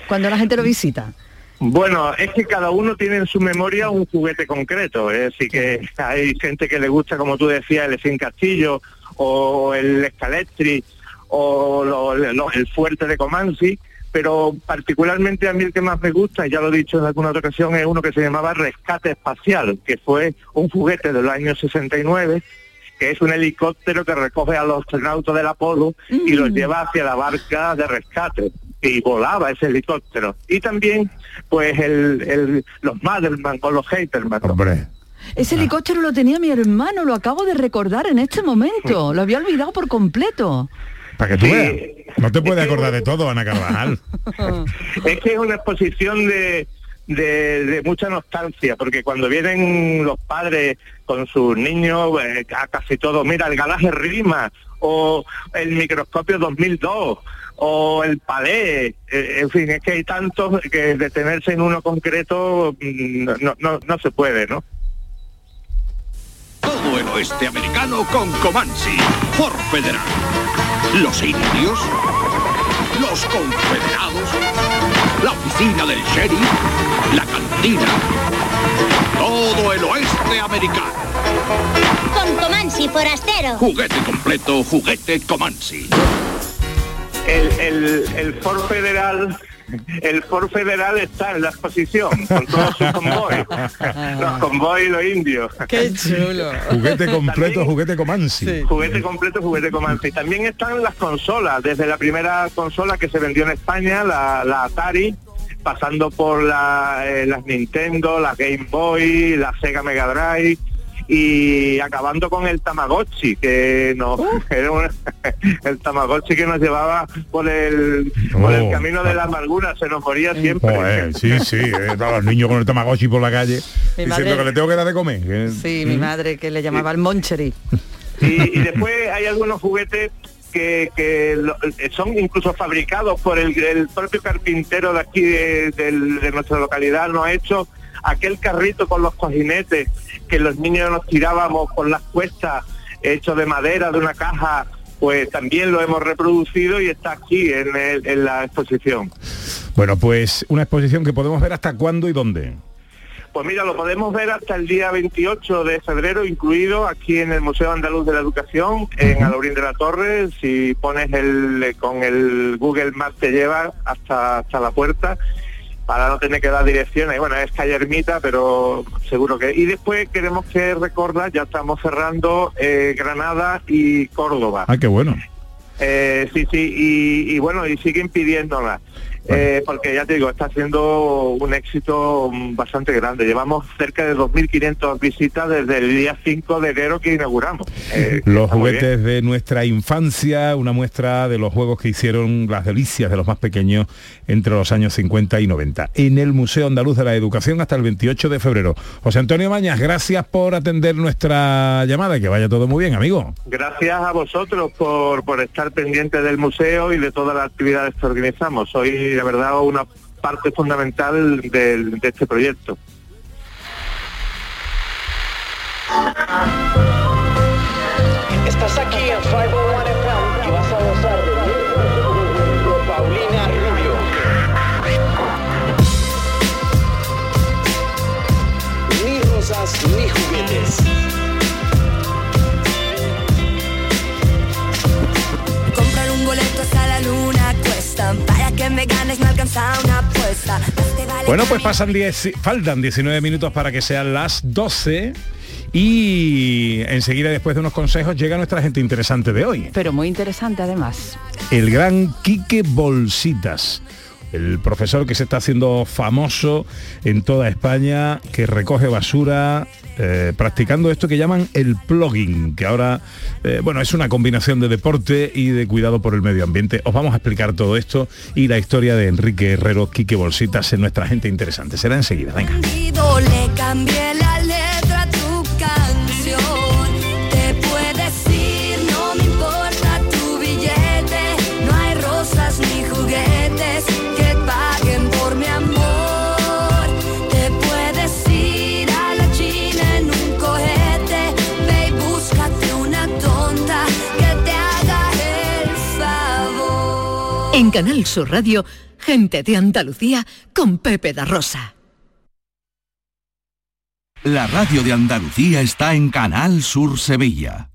cuando la gente lo visita? Bueno, es que cada uno tiene en su memoria un juguete concreto, es decir, que hay gente que le gusta, como tú decías, el Sin Castillo o el Escaletri o lo- lo- el Fuerte de Comansi, pero particularmente a mí el que más me gusta, y ya lo he dicho en alguna otra ocasión, es uno que se llamaba Rescate Espacial, que fue un juguete de los años 69 que es un helicóptero que recoge a los astronautas del Apolo y los lleva hacia la barca de rescate y volaba ese helicóptero. Y también, pues, el, el- los Madelman o los Haterman. Hombre. Ese helicóptero lo tenía mi hermano, lo acabo de recordar en este momento. Lo había olvidado por completo. Para que tú Sí. veas. No te puedes acordar de todo, Ana Carvajal. Es que es una exposición de, de, de mucha nostalgia, porque cuando vienen los padres con sus niños, eh, a casi todo, mira, el galaje Rima, o el microscopio 2002, o el palé, eh, en fin, es que hay tantos que detenerse en uno concreto mm, no, no, no se puede, ¿no? Todo el oeste americano con Comansi. Ford Federal. Los indios. Los confederados. La oficina del sheriff. La cantina. Todo el oeste americano. Con Comansi Forastero. Juguete completo, juguete Comansi. El, el, el Ford Federal el Ford Federal está en la exposición con todos sus convoys, los convoys los indios. Qué chulo. Juguete completo, juguete Comansi. Juguete completo, juguete Comansi. También están las consolas, desde la primera consola que se vendió en España, la, la Atari, pasando por la, eh, las Nintendo, la Game Boy, la Sega Mega Drive y acabando con el Tamagotchi, que no era un- el Tamagotchi que nos llevaba por el, por el Oh. camino de la amargura, se nos moría siempre. Joder, sí, sí, eh, los niños con el tamagotchi por la calle Mi diciendo madre- que le tengo que dar de comer. que- Sí, mi ¿Mm? madre que le llamaba el Monchery. Y, y después hay algunos juguetes que, que lo- eh, son incluso fabricados por el, el propio carpintero de aquí de nuestra localidad, nos ha hecho aquel carrito con los cojinetes que los niños nos tirábamos por las cuestas, hecho de madera, de una caja, pues también lo hemos reproducido y está aquí en, el- en la exposición. Bueno, pues una exposición que podemos ver hasta cuándo y dónde. Pues mira, lo podemos ver hasta el día 28 de febrero, incluido aquí en el Museo Andaluz de la Educación, en Alaurín de la Torre. Si pones el con el Google Maps te lleva hasta, hasta la puerta para no tener que dar direcciones. Bueno, es calle Ermita, pero seguro que... Y después queremos que recordar, ya estamos cerrando eh, Granada y Córdoba. Ah, qué bueno. Eh, sí, sí, y, y bueno, y siguen pidiéndola. Eh, porque ya te digo, está siendo un éxito bastante grande. Llevamos cerca de 2.500 visitas desde el día 5 de enero que inauguramos. Eh, Los juguetes de nuestra infancia, una muestra de los juegos que hicieron las delicias de los más pequeños entre los años 50 y 90. En el Museo Andaluz de la Educación hasta el 28 de febrero. José Antonio Mañas, gracias por atender nuestra llamada y que vaya todo muy bien, amigo. Gracias a vosotros por, por estar pendientes del museo y de todas las actividades que organizamos. La verdad, una parte fundamental del- de este proyecto. Estás aquí en 501 Bueno, pues pasan 10, faltan 19 minutos para que sean las 12 y enseguida después de unos consejos llega nuestra gente interesante de hoy. Pero muy interesante además. el gran Quique Bolsitas, el profesor que se está haciendo famoso en toda España, que recoge basura, eh, practicando esto que llaman el plugging, que ahora, eh, bueno, es una combinación de deporte y de cuidado por el medio ambiente. Os vamos a explicar todo esto y la historia de Enrique Herrero, Quique Bolsitas en nuestra gente interesante. Será enseguida, venga. Canal Sur Radio, gente de Andalucía con Pepe da Rosa. La radio de Andalucía está en Canal Sur Sevilla.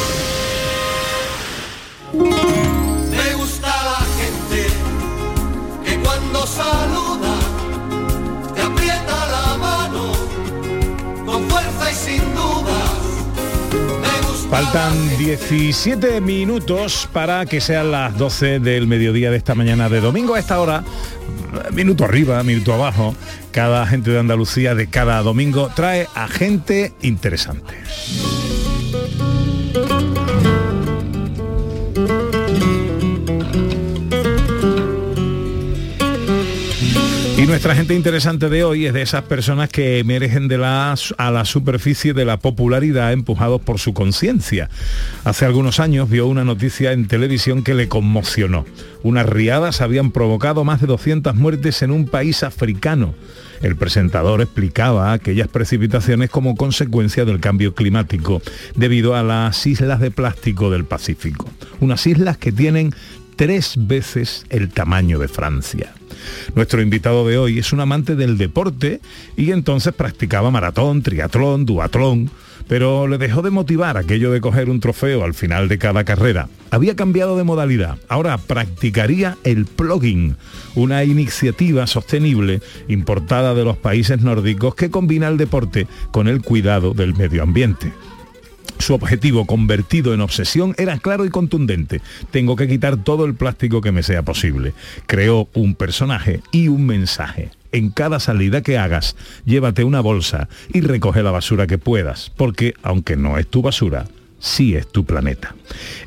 Me gusta la gente que cuando saluda te aprieta la mano con fuerza y sin dudas. Faltan 17 minutos para que sean las 12 del mediodía de esta mañana de domingo. A esta hora minuto arriba, minuto abajo, cada gente de Andalucía de cada domingo trae a gente interesante. Nuestra gente interesante de hoy es de esas personas que emergen de la, a la superficie de la popularidad empujados por su conciencia. Hace algunos años vio una noticia en televisión que le conmocionó. Unas riadas habían provocado más de 200 muertes en un país africano. El presentador explicaba aquellas precipitaciones como consecuencia del cambio climático debido a las islas de plástico del Pacífico. Unas islas que tienen tres veces el tamaño de Francia. Nuestro invitado de hoy es un amante del deporte y entonces practicaba maratón, triatlón, duatlón, pero le dejó de motivar aquello de coger un trofeo al final de cada carrera. Había cambiado de modalidad, ahora practicaría el plugging, una iniciativa sostenible importada de los países nórdicos que combina el deporte con el cuidado del medio ambiente. Su objetivo convertido en obsesión era claro y contundente. Tengo que quitar todo el plástico que me sea posible. Creó un personaje y un mensaje. En cada salida que hagas, llévate una bolsa y recoge la basura que puedas, porque aunque no es tu basura, sí es tu planeta.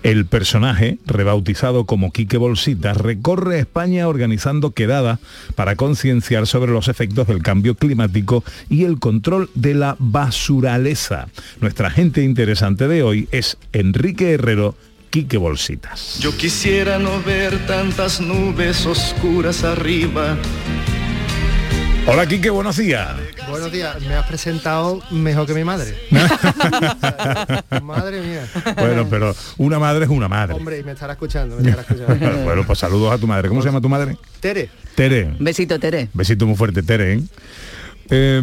El personaje, rebautizado como Quique Bolsita, recorre España organizando quedadas para concienciar sobre los efectos del cambio climático y el control de la basuraleza. Nuestra gente interesante de hoy es Enrique Herrero, Quique Bolsitas. Yo quisiera no ver tantas nubes oscuras arriba. Hola Quique, buenos días. Buenos días, me has presentado mejor que mi madre. madre mía. Bueno, pero una madre es una madre. Hombre, y me estará escuchando, me estará escuchando. bueno, pues saludos a tu madre. ¿Cómo se llama tu madre? Tere. Tere. Besito, Tere. Besito muy fuerte, Tere. ¿eh? Eh,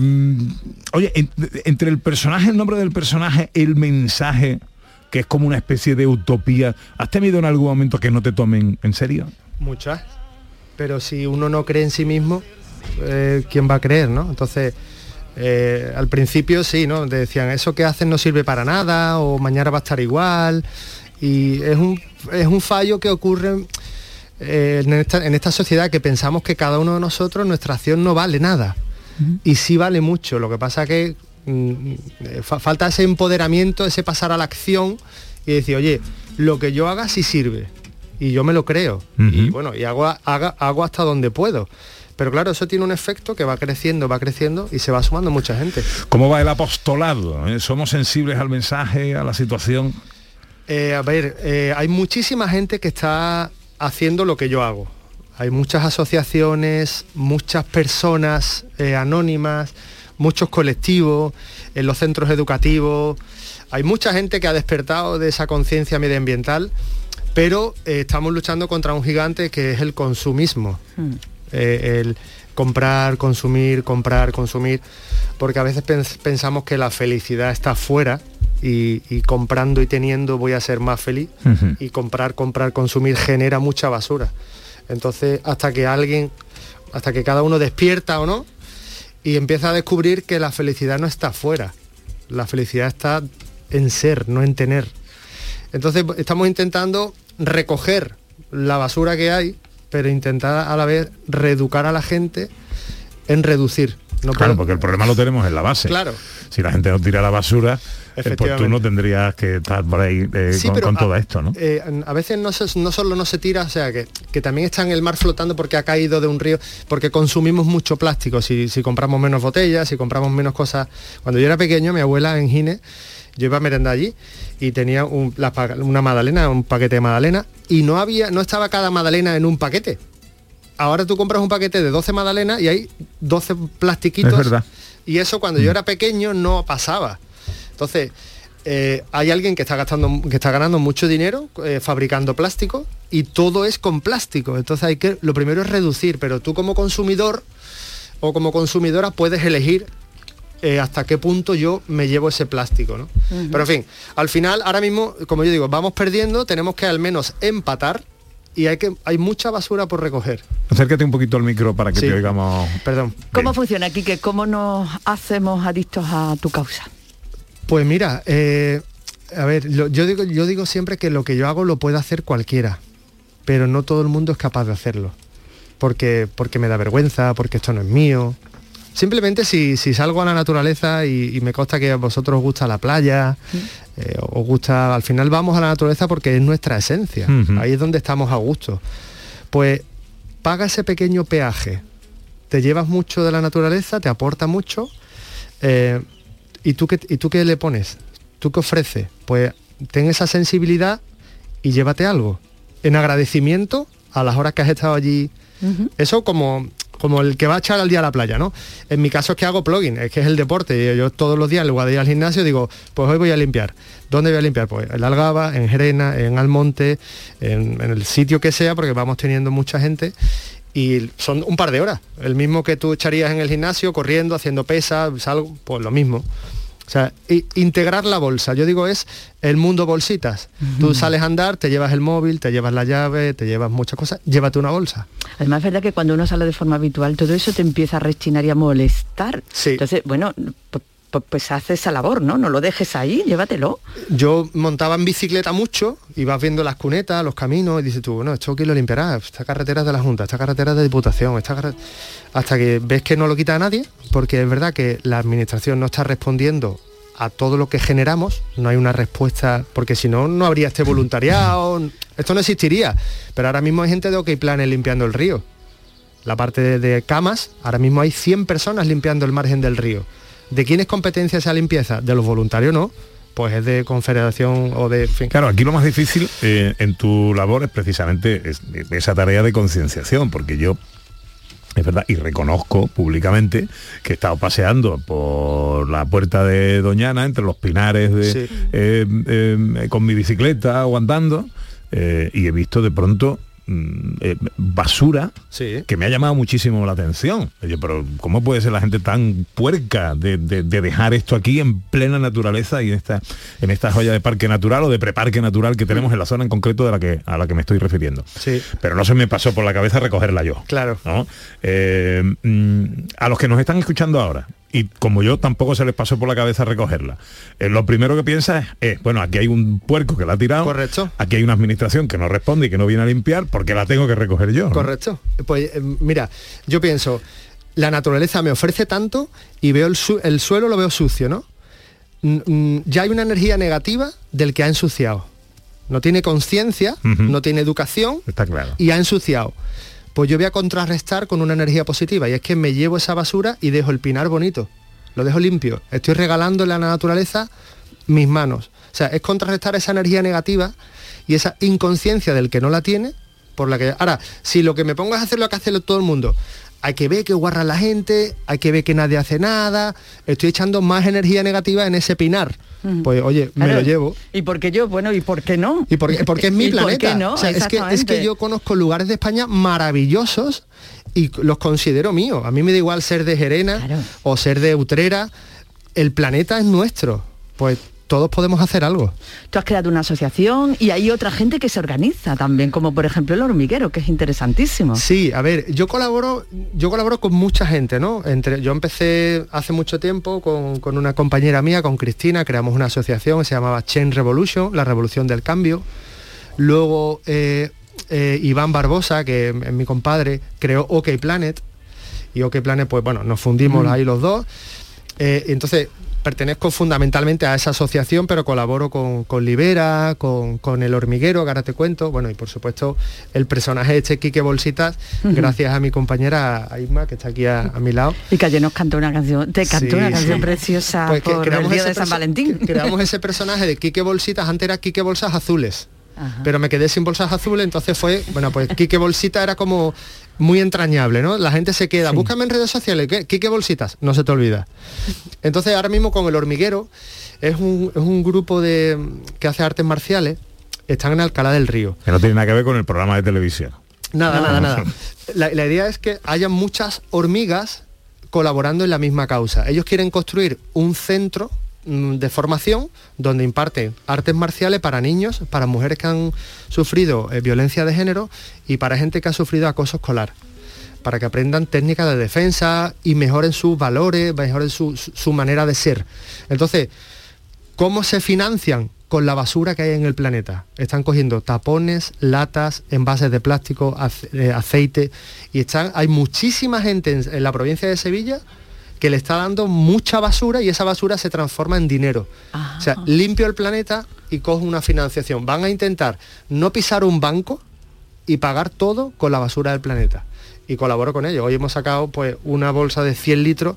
oye, en- entre el personaje, el nombre del personaje, el mensaje, que es como una especie de utopía, ¿has temido en algún momento que no te tomen en serio? Muchas. Pero si uno no cree en sí mismo, eh, ¿quién va a creer, no? Entonces, eh, al principio sí, ¿no? Decían, eso que hacen no sirve para nada, o mañana va a estar igual. Y es un, es un fallo que ocurre eh, en, esta, en esta sociedad que pensamos que cada uno de nosotros, nuestra acción no vale nada. Y sí vale mucho. Lo que pasa que mm, fa- falta ese empoderamiento, ese pasar a la acción y decir, oye, lo que yo haga sí sirve. Y yo me lo creo. Y bueno, y hago, haga- hago hasta donde puedo. Pero claro, eso tiene un efecto que va creciendo, va creciendo y se va sumando mucha gente. ¿Cómo va el apostolado? eh? ¿Somos sensibles al mensaje, a la situación? Eh, a ver, eh, hay muchísima gente que está haciendo lo que yo hago. Hay muchas asociaciones, muchas personas eh, anónimas, muchos colectivos, en los centros educativos. Hay mucha gente que ha despertado de esa conciencia medioambiental, pero eh, estamos luchando contra un gigante que es el consumismo. Eh, el comprar, consumir, comprar, consumir, porque a veces pens- pensamos que la felicidad está fuera y, y comprando y teniendo voy a ser más feliz y comprar, comprar, consumir genera mucha basura. Entonces, hasta que alguien, hasta que cada uno despierta o no, y empieza a descubrir que la felicidad no está fuera, la felicidad está en ser, no en tener. Entonces estamos intentando recoger la basura que hay, pero intentar a la vez reeducar a la gente en reducir. No claro, puedo- porque el problema lo tenemos en la base. Claro. Si la gente no tira la basura, eh, pues tú no tendrías que estar por ahí eh, Sí, con, pero con a- todo esto, ¿no? eh, a veces no, se- no solo no se tira, o sea, que, que también está en el mar flotando porque ha caído de un río, porque consumimos mucho plástico, si, si compramos menos botellas, si compramos menos cosas. Cuando yo era pequeño, mi abuela en Gine, yo iba a merendar allí y tenía un- la una magdalena, un paquete de magdalena, y no había, no estaba cada magdalena en un paquete. Ahora tú compras un paquete de 12 magdalenas y hay 12 plastiquitos. Es verdad. Y eso cuando yo era pequeño no pasaba. Entonces, eh, hay alguien que está gastando, que está ganando mucho dinero eh, fabricando plástico y todo es con plástico. Entonces hay que, lo primero es reducir, pero tú como consumidor o como consumidora puedes elegir eh, hasta qué punto yo me llevo ese plástico, ¿no? Pero en fin, al final, ahora mismo, como yo digo, vamos perdiendo, tenemos que al menos empatar y hay que hay mucha basura por recoger. Acércate un poquito al micro para que Sí. te oigamos. Perdón. ¿Cómo funciona, Quique? ¿Cómo nos hacemos adictos a tu causa? Pues mira, eh, A ver, lo- yo, digo, yo digo siempre que lo que yo hago lo puede hacer cualquiera, pero no todo el mundo es capaz de hacerlo. Porque, porque me da vergüenza, porque esto no es mío. Simplemente si, si salgo a la naturaleza y, y me consta que a vosotros os gusta la playa, eh, os gusta, al final vamos a la naturaleza porque es nuestra esencia. Ahí es donde estamos a gusto. Pues paga ese pequeño peaje. Te llevas mucho de la naturaleza, te aporta mucho. eh, ¿y, tú qué, ¿Y tú qué le pones? ¿Tú qué ofreces? Pues ten esa sensibilidad y llévate algo. En agradecimiento a las horas que has estado allí. Eso como, como el que va a echar al día a la playa, ¿no? En mi caso es que hago plugin, es que es el deporte. Yo todos los días, en lugar de ir al gimnasio, digo, pues hoy voy a limpiar. ¿Dónde voy a limpiar? Pues en Algaba, en Jerena, en Almonte, en, en el sitio que sea, porque vamos teniendo mucha gente. Y son un par de horas. El mismo que tú echarías en el gimnasio, corriendo, haciendo pesas, algo, pues lo mismo. O sea, integrar la bolsa, yo digo es el mundo bolsitas. Tú sales a andar, te llevas el móvil, te llevas la llave, te llevas muchas cosas, llévate una bolsa. Además es verdad que cuando uno sale de forma habitual, todo eso te empieza a rechinar y a molestar. Entonces, bueno, pues, pues, haz esa labor, ¿no? No lo dejes ahí, llévatelo. Yo montaba en bicicleta mucho y vas viendo las cunetas, los caminos y dices tú, bueno, esto quién lo limpiará, esta carretera es de la Junta, esta carretera es de Diputación, esta carre- hasta que ves que no lo quita a nadie, porque es verdad que la administración no está respondiendo a todo lo que generamos, no hay una respuesta, porque si no, no habría este voluntariado, esto no existiría. Pero ahora mismo hay gente de OK Planes limpiando el río. La parte de, de camas, ahora mismo hay 100 personas limpiando el margen del río. ¿De quién es competencia esa limpieza? De los voluntarios no, pues es de confederación o de... en fin. Claro, aquí lo más difícil eh, en tu labor es precisamente es- esa tarea de concienciación, porque yo, es verdad, y reconozco públicamente que he estado paseando por la puerta de Doñana, entre los pinares, de, Sí. eh, eh, con mi bicicleta o andando, y he visto de pronto mm, eh, basura Sí. que me ha llamado muchísimo la atención. Oye, pero ¿cómo puede ser la gente tan puerca de, de- de dejar esto aquí en plena naturaleza y en esta, en esta joya de parque natural o de preparque natural que tenemos en la zona en concreto de la que, a la que me estoy refiriendo? Sí. Pero no se me pasó por la cabeza recogerla yo. Claro. ¿no? Eh, mm, a los que nos están escuchando ahora, y como yo tampoco se les pasó por la cabeza recogerla, eh, lo primero que piensa es, eh, bueno, aquí hay un puerco que la ha tirado, Correcto. aquí hay una administración que no responde y que no viene a limpiar, porque la tengo que recoger yo. ¿no? Correcto. Pues eh, mira, yo pienso, la naturaleza me ofrece tanto y veo el, su- el suelo lo veo sucio, ¿no? Mm, ya hay una energía negativa del que ha ensuciado. No tiene conciencia, no tiene educación Está claro. y ha ensuciado. Pues yo voy a contrarrestar con una energía positiva y es que me llevo esa basura y dejo el pinar bonito, lo dejo limpio. Estoy regalando a la naturaleza mis manos. O sea, es contrarrestar esa energía negativa y esa inconsciencia del que no la tiene, por la que... Ahora, si lo que me pongo es hacer lo que hace todo el mundo, hay que ver que guarra la gente, hay que ver que nadie hace nada, estoy echando más energía negativa en ese pinar. Pues oye, me lo llevo. ¿Y por qué yo? Bueno, ¿y por qué no? Y porque, porque es mi ¿Y por planeta. qué no? O sea, es, que, es que yo conozco lugares de España maravillosos y los considero míos. A mí me da igual ser de Gerena o ser de Utrera. El planeta es nuestro. Pues todos podemos hacer algo. Tú has creado una asociación y hay otra gente que se organiza también, como por ejemplo el hormiguero, que es interesantísimo. Sí, a ver, yo colaboro, yo colaboro con mucha gente, ¿no? Entre, yo empecé hace mucho tiempo con, con una compañera mía, con Cristina, creamos una asociación que se llamaba Chain Revolution, la revolución del cambio. Luego eh, eh, Iván Barbosa, que es mi compadre, creó OK Planet. Y OK Planet, pues bueno, nos fundimos Mm. ahí los dos. Eh, entonces, pertenezco fundamentalmente a esa asociación, pero colaboro con, con Libera, con, con El Hormiguero, que ahora te cuento, bueno, y por supuesto el personaje este, Quique Bolsitas, gracias a mi compañera a Isma, que está aquí a, a mi lado. Y que ayer nos cantó una canción, te cantó Sí, una canción sí. preciosa Pues por el día de San Valentín. Creamos ese personaje de Quique Bolsitas, antes era Quique Bolsas Azules. Pero me quedé sin bolsas azules, entonces fue, bueno, pues Quique Bolsita era como muy entrañable, ¿no? La gente se queda, búscame en redes sociales, ¿qué? Quique Bolsitas, no se te olvida. Entonces ahora mismo con El Hormiguero, es un, es un grupo de que hace artes marciales, están en Alcalá del Río. Que no tiene nada que ver con el programa de televisión. Nada, nada, nada. La, la idea es que haya muchas hormigas colaborando en la misma causa. Ellos quieren construir un centro de formación donde imparten artes marciales para niños, para mujeres que han sufrido eh, violencia de género y para gente que ha sufrido acoso escolar para que aprendan técnicas de defensa y mejoren sus valores, mejoren su, su- manera de ser. Entonces, ¿cómo se financian? con la basura que hay en el planeta. Están cogiendo tapones, latas, envases de plástico, eh, aceite y están hay muchísima gente en, en la provincia de Sevilla que le está dando mucha basura y esa basura se transforma en dinero. O sea, limpio el planeta y cojo una financiación. Van a intentar no pisar un banco y pagar todo con la basura del planeta. Y colaboro con ellos. Hoy hemos sacado pues una bolsa de 100 litros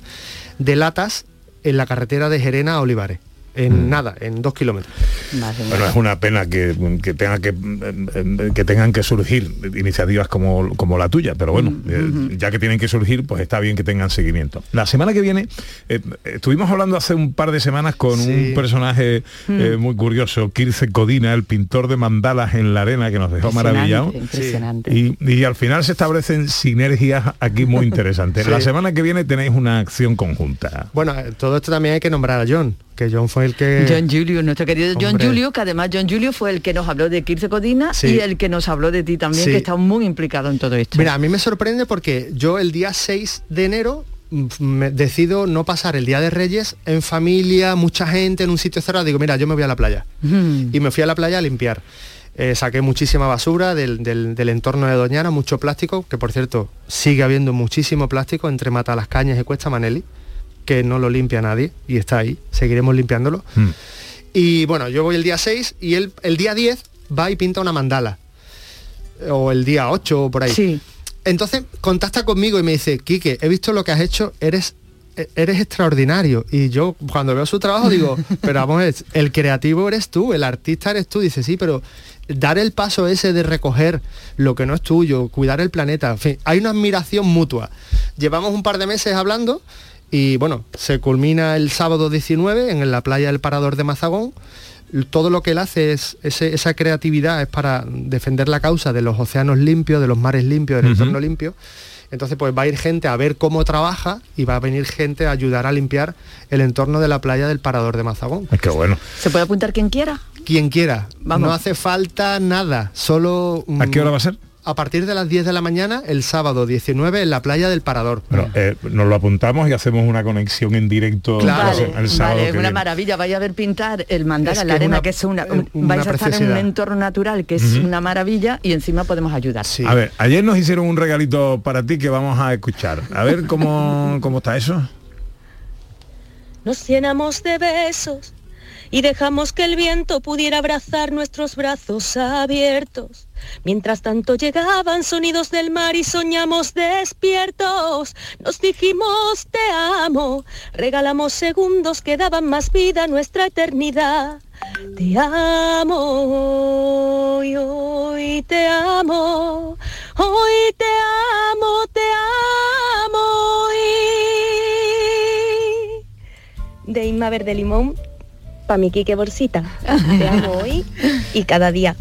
de latas en la carretera de Gerena a Olivares. En nada, en dos kilómetros. Bueno, es una pena que, que tenga que, eh, que tengan que surgir iniciativas como, como la tuya, pero bueno, eh, ya que tienen que surgir, pues está bien que tengan seguimiento. La semana que viene, eh, estuvimos hablando hace un par de semanas con un personaje eh, muy curioso, Kirce Codina, el pintor de mandalas en la arena, que nos dejó maravillado. Impresionante. Y, y al final se establecen sinergias aquí muy interesantes. Sí. La semana que viene tenéis una acción conjunta. Bueno, todo esto también hay que nombrar a John, que John fue el que... John Julio, nuestro querido John. Julio, que además John Julio fue el que nos habló de Kirce Codina Sí. y el que nos habló de ti también, Sí. que está muy implicado en todo esto. Mira, a mí me sorprende porque yo el día 6 de enero mm, me decido no pasar el Día de Reyes en familia, mucha gente, en un sitio cerrado. Digo, mira, yo me voy a la playa. Mm. Y me fui a la playa a limpiar. Eh, saqué muchísima basura del, del- del entorno de Doñana, mucho plástico, que por cierto sigue habiendo muchísimo plástico entre Mata las Cañas y Cuesta Maneli, que no lo limpia nadie y está ahí, seguiremos limpiándolo. Y bueno, yo voy el día 6 y él el día 10 va y pinta una mandala. O el día 8 o por ahí. Sí. Entonces contacta conmigo y me dice, Quique, he visto lo que has hecho, eres eres extraordinario. Y yo cuando veo su trabajo digo, pero vamos, el creativo eres tú, el artista eres tú. Dice, sí, pero dar el paso ese de recoger lo que no es tuyo, cuidar el planeta, en fin, hay una admiración mutua. Llevamos un par de meses hablando y bueno, se culmina el sábado 19 en la playa del Parador de Mazagón. Todo lo que él hace es ese- esa creatividad es para defender la causa de los océanos limpios, de los mares limpios, del entorno limpio. Entonces pues va a ir gente a ver cómo trabaja y va a venir gente a ayudar a limpiar el entorno de la playa del Parador de Mazagón. Es que bueno. ¿Se puede apuntar quien quiera? Quien quiera, Vamos. no hace falta nada, solo... ¿A qué hora va a ser? A partir de las 10 de la mañana, el sábado 19, en la playa del Parador. Bueno, eh, nos lo apuntamos y hacemos una conexión en directo Claro. el sábado Vale, que una viene. maravilla. Vaya a ver pintar el mandala Es la arena, una- que es una, una vais a estar en un entorno natural que es una maravilla y encima podemos ayudar. A ver, ayer nos hicieron un regalito para ti que vamos a escuchar. A ver cómo, cómo está eso. Nos llenamos de besos y dejamos que el viento pudiera abrazar nuestros brazos abiertos. Mientras tanto llegaban sonidos del mar y soñamos despiertos. Nos dijimos te amo, regalamos segundos que daban más vida a nuestra eternidad. Te amo, y hoy te amo, hoy te amo, te amo. Y de Inma Verde Limón para mi Quique Bolsita. Te amo hoy y cada día.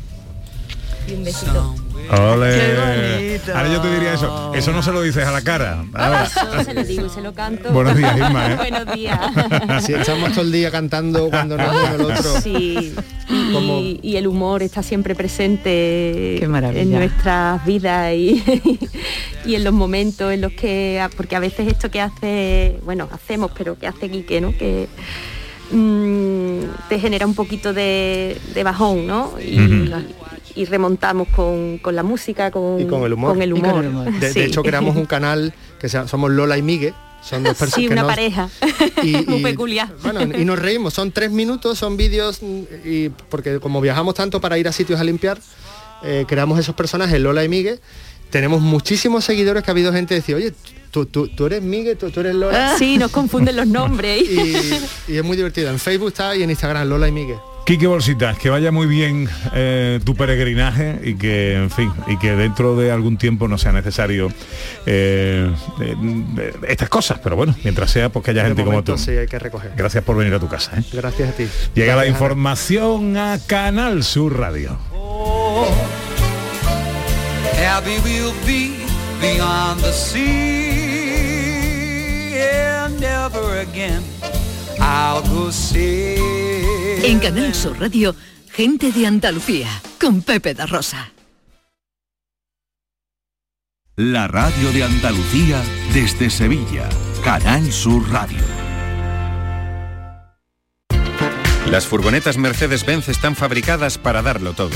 Y un besito. Ole. Ahora yo te diría eso. Eso no se lo dices a la cara. Ahora. Eso se lo digo y se lo canto. Buenos días, Inma, ¿eh? Buenos días. Si estamos todo el día cantando cuando no uno el otro. Sí, y, y el humor está siempre presente Qué maravilla. en nuestras vidas y, y en los momentos en los que, porque a veces esto que hace, bueno, hacemos, pero que hace Quique, ¿no? Que mm, te genera un poquito de, de bajón, ¿no? Y, Ujú. Y remontamos con, con la música, con, Y con el humor. Con el Y con humor. el humor. De, hecho, creamos un canal que se llama- somos Lola y Migue. Son dos personas Sí, que una nos- pareja. y- Muy y- peculiar. Bueno, y nos reímos, son tres minutos, son vídeos, y porque como viajamos tanto para ir a sitios a limpiar, eh, creamos esos personajes, Lola y Migue. Tenemos muchísimos seguidores que ha habido gente que decir, oye, tú, tú, tú eres Migue, tú, tú eres Lola. Sí, nos confunden los nombres. Y, y es muy divertido. En Facebook está y en Instagram, Lola y Migue. Quique Bolsitas, que vaya muy bien eh, tu peregrinaje y que, en fin, y que dentro de algún tiempo no sea necesario eh, eh, estas cosas, pero bueno, mientras sea, pues que haya De gente como tú. Sí, hay que recoger. Gracias por venir a tu casa. ¿eh? Gracias a ti. Llega la Gracias, información a Canal Sur Radio. Happy we'll be beyond the sea and never again En Canal Sur Radio, gente de Andalucía, con Pepe da Rosa. La radio de Andalucía desde Sevilla. Canal Sur Radio. Las furgonetas Mercedes-Benz están fabricadas para darlo todo.